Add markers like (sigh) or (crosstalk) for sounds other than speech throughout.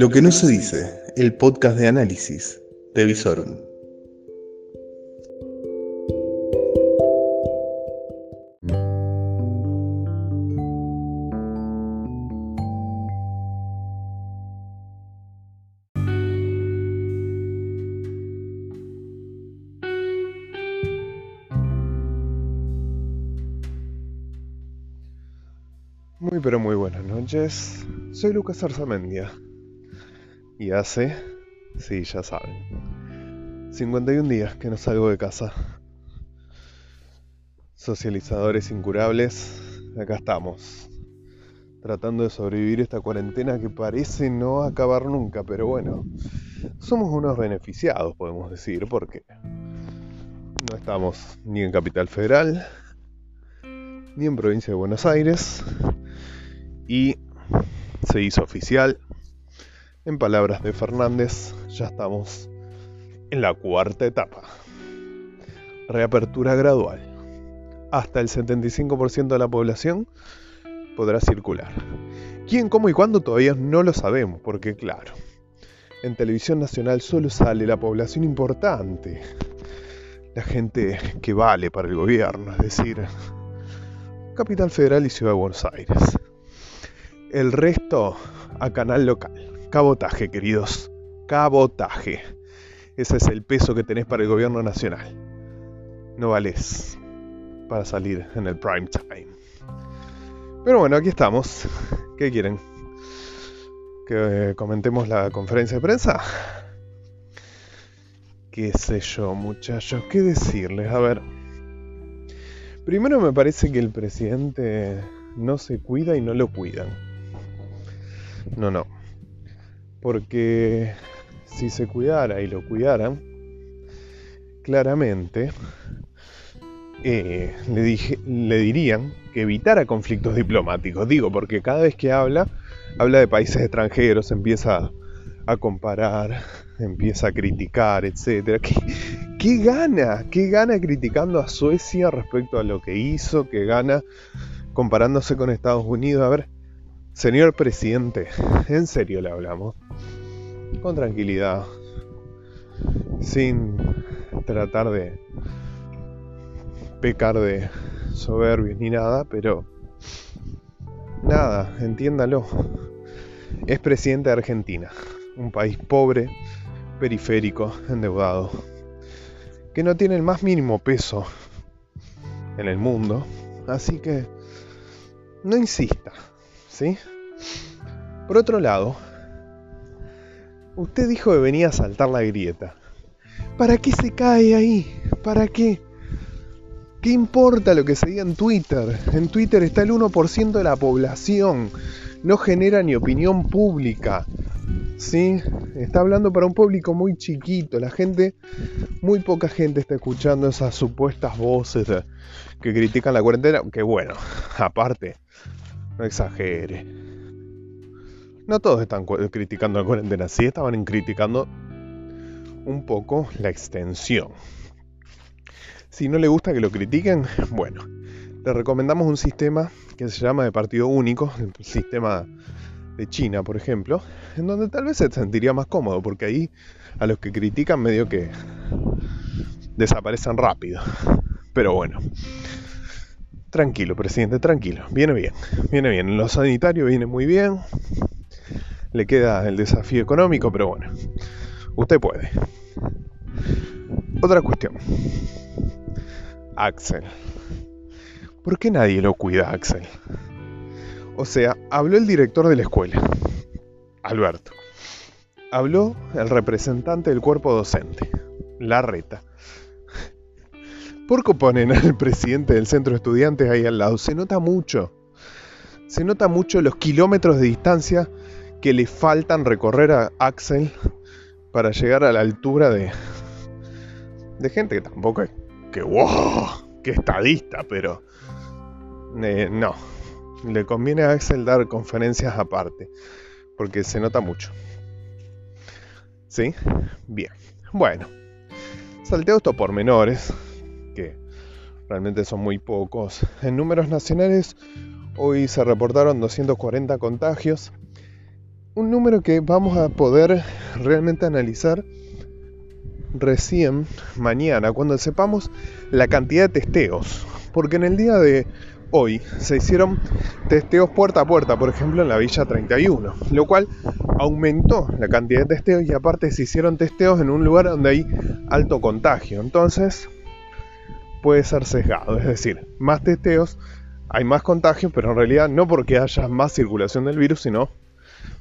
Lo que no se dice, el podcast de análisis de Visorum. Muy pero muy buenas noches. Soy Lucas Arzamendia. Y hace, sí, ya saben, 51 días que no salgo de casa. Socializadores incurables, acá estamos. Tratando de sobrevivir esta cuarentena que parece no acabar nunca, pero bueno, somos unos beneficiados, podemos decir, porque no estamos ni en Capital Federal, ni en Provincia de Buenos Aires, y se hizo oficial. En palabras de Fernández, ya estamos en la cuarta etapa. Reapertura gradual. Hasta el 75% de la población podrá circular. ¿Quién, cómo y cuándo todavía no lo sabemos? Porque claro, en televisión nacional solo sale la población importante, la gente que vale para el gobierno, es decir, Capital Federal y Ciudad de Buenos Aires. El resto a canal local. Cabotaje, queridos. Cabotaje. Ese es el peso que tenés para el gobierno nacional. No vales para salir en el prime time. Pero bueno, aquí estamos. ¿Qué quieren? ¿Que comentemos la conferencia de prensa? ¿Qué sé yo, muchachos? ¿Qué decirles? A ver. Primero me parece que el presidente no se cuida y no lo cuidan. No, no. Porque si se cuidara y lo cuidaran, claramente eh, le, dirían que evitara conflictos diplomáticos. Digo, porque cada vez que habla, habla de países extranjeros, empieza a comparar, empieza a criticar, etc. ¿Qué, ¿Qué, gana? ¿Qué gana criticando a Suecia respecto a lo que hizo? ¿Qué gana comparándose con Estados Unidos? A ver, Señor presidente, en serio le hablamos. Con tranquilidad. Sin tratar de pecar de soberbios ni nada, pero nada, entiéndalo. Es presidente de Argentina, un país pobre, periférico, endeudado, que no tiene el más mínimo peso en el mundo, así que no insista. Por otro lado, usted dijo que venía a saltar la grieta. ¿Para qué se cae ahí? ¿Para qué? ¿Qué importa lo que se diga en Twitter? En Twitter está el 1% de la población. No genera ni opinión pública. ¿Sí? Está hablando para un público muy chiquito. La gente, muy poca gente está escuchando esas supuestas voces que critican la cuarentena. Que bueno, (laughs) aparte, no exagere. No todos están criticando la cuarentena, sí estaban criticando un poco la extensión. Si no le gusta que lo critiquen, bueno, le recomendamos un sistema que se llama de partido único, el sistema de China, por ejemplo, en donde tal vez se sentiría más cómodo, porque ahí a los que critican medio que desaparecen rápido. Pero bueno, Tranquilo, presidente, tranquilo. Viene bien, viene bien. En lo sanitario viene muy bien. Le queda el desafío económico, pero bueno, usted puede. Otra cuestión. Axel. ¿Por qué nadie lo cuida, Axel? O sea, habló el director de la escuela, Alberto. Habló el representante del cuerpo docente, Larreta. ¿Por qué ponen al (laughs) presidente del centro de estudiantes ahí al lado? Se nota mucho. Se nota mucho los kilómetros de distancia que le faltan recorrer a Axel para llegar a la altura de, de gente que tampoco es que wow, que estadista, pero eh, no. Le conviene a Axel dar conferencias aparte, porque se nota mucho. ¿Sí? Bien. Bueno, salteo estos pormenores realmente son muy pocos. En números nacionales, hoy se reportaron 240 contagios. Un número que vamos a poder realmente analizar recién mañana, cuando sepamos la cantidad de testeos. Porque en el día de hoy se hicieron testeos puerta a puerta, por ejemplo en la Villa 31, lo cual aumentó la cantidad de testeos y aparte se hicieron testeos en un lugar donde hay alto contagio. Entonces puede ser sesgado, es decir, más testeos, hay más contagios, pero en realidad no porque haya más circulación del virus, sino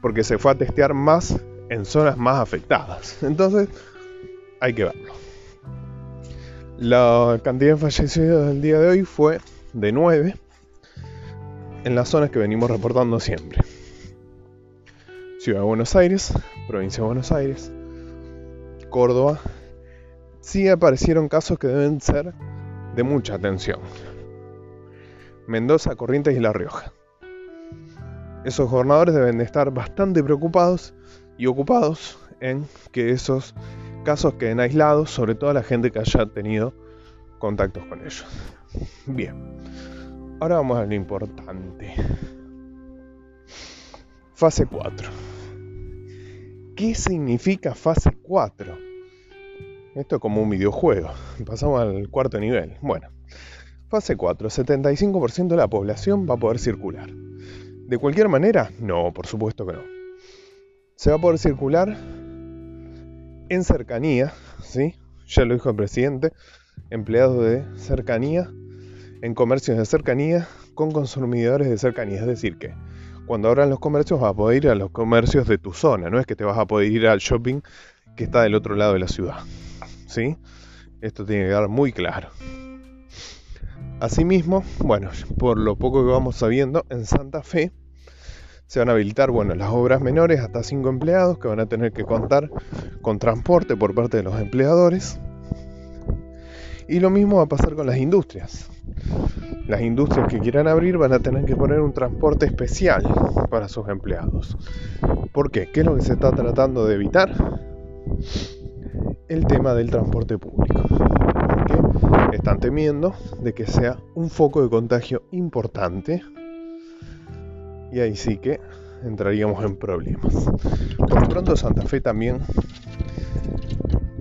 porque se fue a testear más en zonas más afectadas. Entonces, hay que verlo. La cantidad de fallecidos del día de hoy fue de 9 en las zonas que venimos reportando siempre. Ciudad de Buenos Aires, provincia de Buenos Aires, Córdoba. Sí aparecieron casos que deben ser de mucha atención. Mendoza, Corrientes y La Rioja. Esos gobernadores deben de estar bastante preocupados y ocupados en que esos casos queden aislados, sobre todo a la gente que haya tenido contactos con ellos. Bien, ahora vamos a lo importante. Fase 4. ¿Qué significa fase 4? Esto es como un videojuego. (laughs) Pasamos al cuarto nivel. Bueno, fase 4. 75% de la población va a poder circular. ¿De cualquier manera? No, por supuesto que no. Se va a poder circular en cercanía, ¿sí? ya lo dijo el presidente, empleados de cercanía, en comercios de cercanía, con consumidores de cercanía. Es decir, que cuando abran los comercios vas a poder ir a los comercios de tu zona, no es que te vas a poder ir al shopping que está del otro lado de la ciudad. ¿Sí? Esto tiene que quedar muy claro. Asimismo, bueno, por lo poco que vamos sabiendo, en Santa Fe se van a habilitar, bueno, las obras menores hasta 5 empleados que van a tener que contar con transporte por parte de los empleadores. Y lo mismo va a pasar con las industrias. Las industrias que quieran abrir van a tener que poner un transporte especial para sus empleados. ¿Por qué? ¿Qué es lo que se está tratando de evitar? El tema del transporte público. Porque están temiendo de que sea un foco de contagio importante y ahí sí que entraríamos en problemas. Por pronto Santa Fe también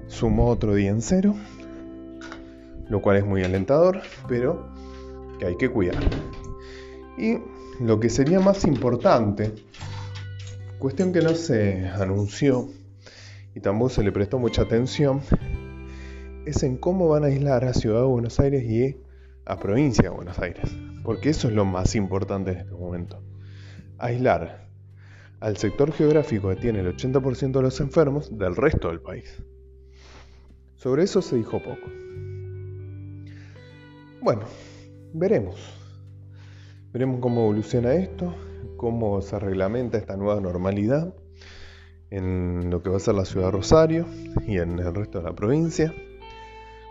sumó otro día en cero, lo cual es muy alentador, pero que hay que cuidar. Y lo que sería más importante, cuestión que no se anunció y tampoco se le prestó mucha atención, es en cómo van a aislar a Ciudad de Buenos Aires y a Provincia de Buenos Aires, porque eso es lo más importante en este momento aislar al sector geográfico que tiene el 80% de los enfermos del resto del país. Sobre eso se dijo poco. Bueno, veremos. Veremos cómo evoluciona esto, cómo se reglamenta esta nueva normalidad en lo que va a ser la ciudad de Rosario y en el resto de la provincia.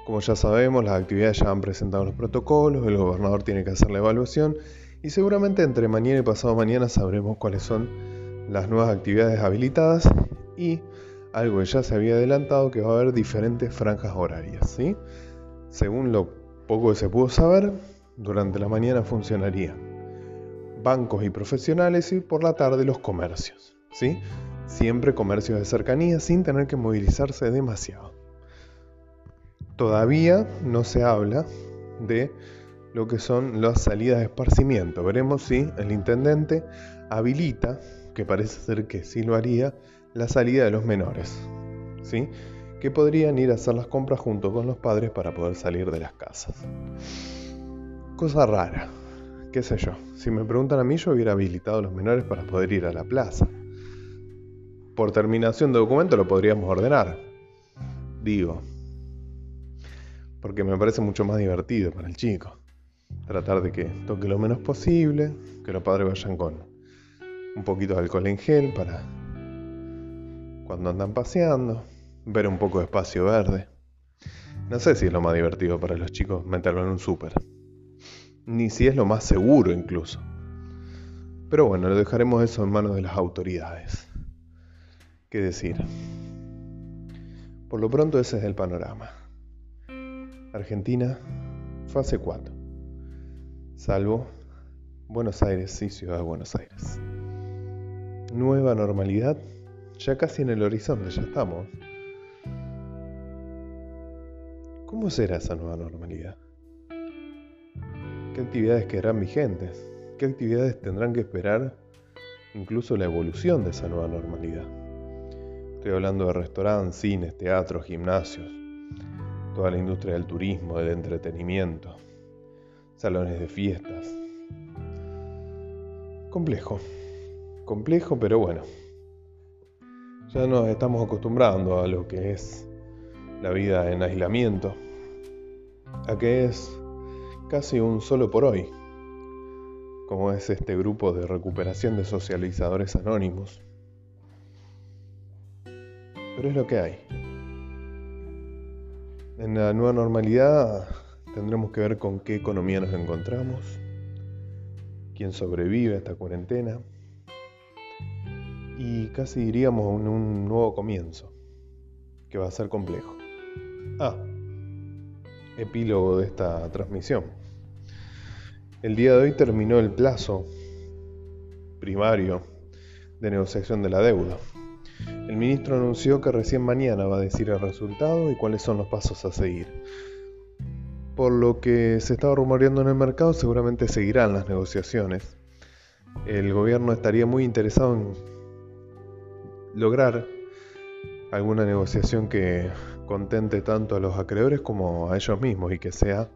Como ya sabemos, las actividades ya han presentado los protocolos, el gobernador tiene que hacer la evaluación y seguramente entre mañana y pasado mañana sabremos cuáles son las nuevas actividades habilitadas y algo que ya se había adelantado que va a haber diferentes franjas horarias. ¿sí? Según lo poco que se pudo saber, durante la mañana funcionaría bancos y profesionales y por la tarde los comercios. ¿sí? Siempre comercios de cercanía sin tener que movilizarse demasiado. Todavía no se habla de lo que son las salidas de esparcimiento. Veremos si el intendente habilita, que parece ser que sí lo haría, la salida de los menores, ¿sí? que podrían ir a hacer las compras junto con los padres para poder salir de las casas. Cosa rara, qué sé yo. Si me preguntan a mí, yo hubiera habilitado a los menores para poder ir a la plaza. Por terminación de documento lo podríamos ordenar. Digo. Porque me parece mucho más divertido para el chico tratar de que toque lo menos posible, que los padres vayan con un poquito de alcohol en gel para cuando andan paseando, ver un poco de espacio verde. No sé si es lo más divertido para los chicos meterlo en un súper, ni si es lo más seguro incluso. Pero bueno, lo dejaremos eso en manos de las autoridades. ¿Qué decir? Por lo pronto ese es el panorama. Argentina, fase 4 salvo Buenos Aires y Ciudad de Buenos Aires. nueva normalidad ya casi en el horizonte, ya estamos. ¿Cómo será esa nueva normalidad? ¿Qué actividades quedarán vigentes? ¿Qué actividades tendrán que esperar incluso la evolución de esa nueva normalidad? Estoy hablando de restaurantes, cines, teatros, gimnasios, toda la industria del turismo, del entretenimiento, salones de fiestas. Complejo, complejo, pero bueno. Ya nos estamos acostumbrando a lo que es la vida en aislamiento, a que es casi un solo por hoy, como es este grupo de recuperación de socializadores anónimos. Pero es lo que hay. En la nueva normalidad tendremos que ver con qué economía nos encontramos, quién sobrevive a esta cuarentena y casi diríamos en un nuevo comienzo, que va a ser complejo. Ah, epílogo de esta transmisión. El día de hoy terminó el plazo primario de negociación de la deuda. El ministro anunció que recién mañana va a decir el resultado y cuáles son los pasos a seguir. Por lo que se estaba rumoreando en el mercado, seguramente seguirán las negociaciones. El gobierno estaría muy interesado en lograr alguna negociación que contente tanto a los acreedores como a ellos mismos y que sea,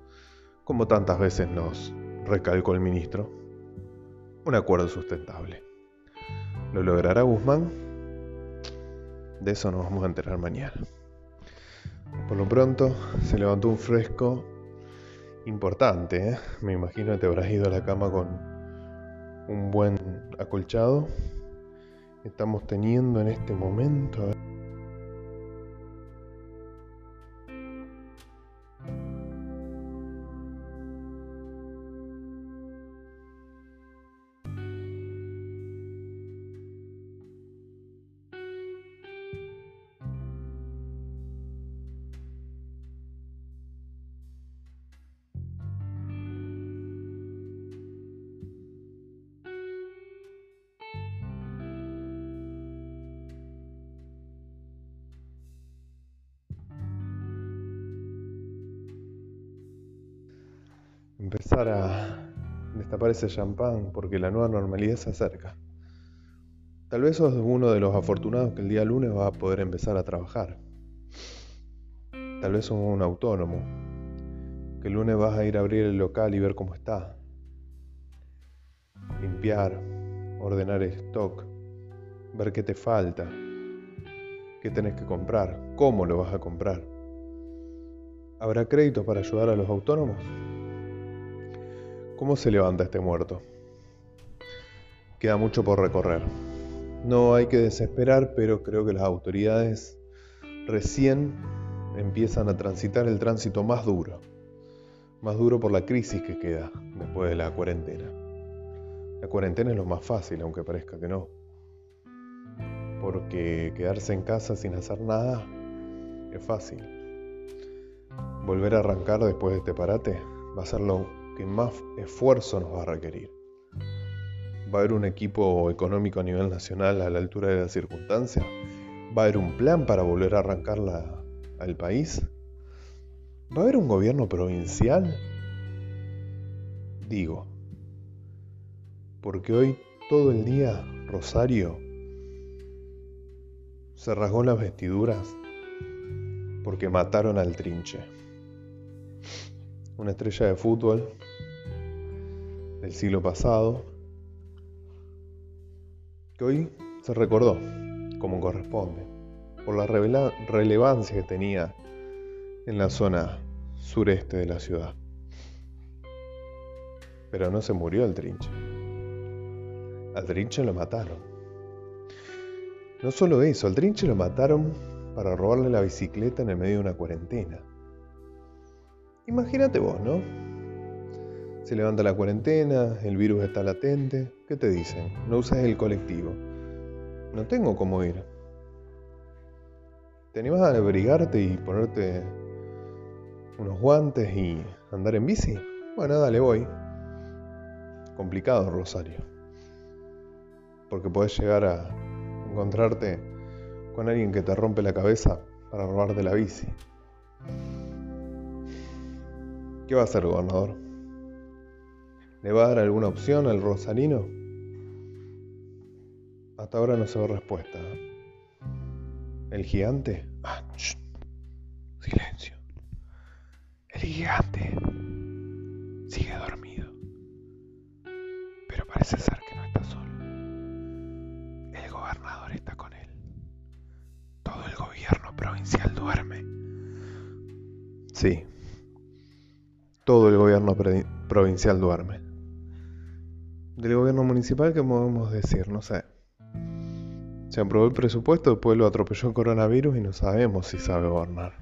como tantas veces nos recalcó el ministro, un acuerdo sustentable. ¿Lo logrará Guzmán? De eso nos vamos a enterar mañana. Por lo pronto se levantó un fresco importante. ¿eh? Me imagino que te habrás ido a la cama con un buen acolchado. Estamos teniendo en este momento... empezar a destapar ese champán porque la nueva normalidad se acerca. Tal vez sos uno de los afortunados que el día lunes va a poder empezar a trabajar. Tal vez sos un autónomo, que el lunes vas a ir a abrir el local y ver cómo está. Limpiar, ordenar el stock, ver qué te falta, qué tenés que comprar, cómo lo vas a comprar. ¿Habrá créditos para ayudar a los autónomos? ¿Cómo se levanta este muerto? Queda mucho por recorrer. No hay que desesperar, pero creo que las autoridades recién empiezan a transitar el tránsito más duro. Más duro por la crisis que queda después de la cuarentena. La cuarentena es lo más fácil, aunque parezca que no. Porque quedarse en casa sin hacer nada es fácil. Volver a arrancar después de este parate va a ser lo que más esfuerzo nos va a requerir. ¿Va a haber un equipo económico a nivel nacional a la altura de las circunstancias? ¿Va a haber un plan para volver a arrancar al país? ¿Va a haber un gobierno provincial? Digo, porque hoy todo el día Rosario se rasgó las vestiduras porque mataron al trinche, una estrella de fútbol del siglo pasado, que hoy se recordó como corresponde, por la relevancia que tenía en la zona sureste de la ciudad. Pero no se murió el trinche. Al trinche lo mataron. No solo eso, al trinche lo mataron para robarle la bicicleta en el medio de una cuarentena. Imagínate vos, ¿no? Se levanta la cuarentena, el virus está latente. ¿Qué te dicen? No usas el colectivo. No tengo cómo ir. ¿Te animas a abrigarte y ponerte unos guantes y andar en bici? Bueno, dale, voy. Complicado, Rosario. porque podés llegar a encontrarte con alguien que te rompe la cabeza para robarte la bici. ¿Qué va a hacer gobernador? ¿Le va a dar alguna opción al Rosalino? Hasta ahora no se ve respuesta. ¿eh? ¿El gigante? Ah, silencio. El gigante sigue dormido. Pero parece ser que no está solo. El gobernador está con él. Todo el gobierno provincial duerme. Sí. Todo el gobierno provincial duerme. Del gobierno municipal, ¿qué podemos decir? No sé. Se aprobó el presupuesto, después lo atropelló el coronavirus y no sabemos si sabe gobernar.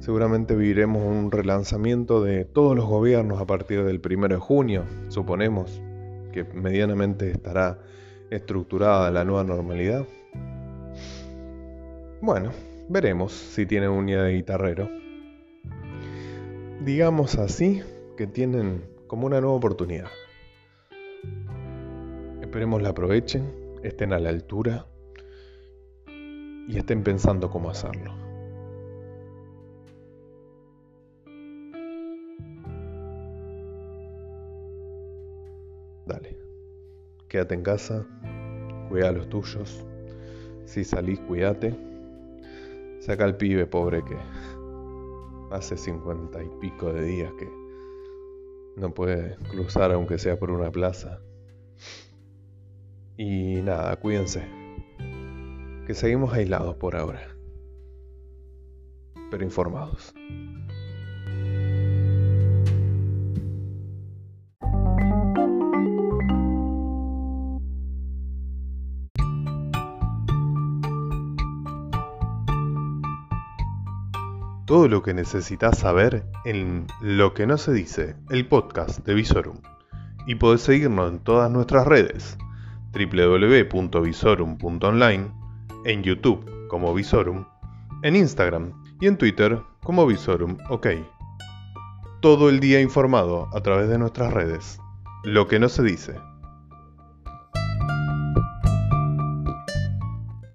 Seguramente viviremos un relanzamiento de todos los gobiernos a partir del 1 de junio, suponemos que medianamente estará estructurada la nueva normalidad. Bueno, veremos si tiene unidad de guitarrero. Digamos así que tienen como una nueva oportunidad. Esperemos la aprovechen estén a la altura y estén pensando cómo hacerlo. Dale, quédate en casa, cuida a los tuyos, si salís, cuídate, saca al pibe pobre que hace cincuenta y pico de días que no puede cruzar aunque sea por una plaza. Y nada, cuídense. Que seguimos aislados por ahora. Pero informados. Todo lo que necesitas saber en Lo que no se dice, el podcast de Visorum. Y podés seguirnos en todas nuestras redes www.visorum.online, en YouTube como Visorum, en Instagram y en Twitter como Visorum OK. Todo el día informado a través de nuestras redes. Lo que no se dice.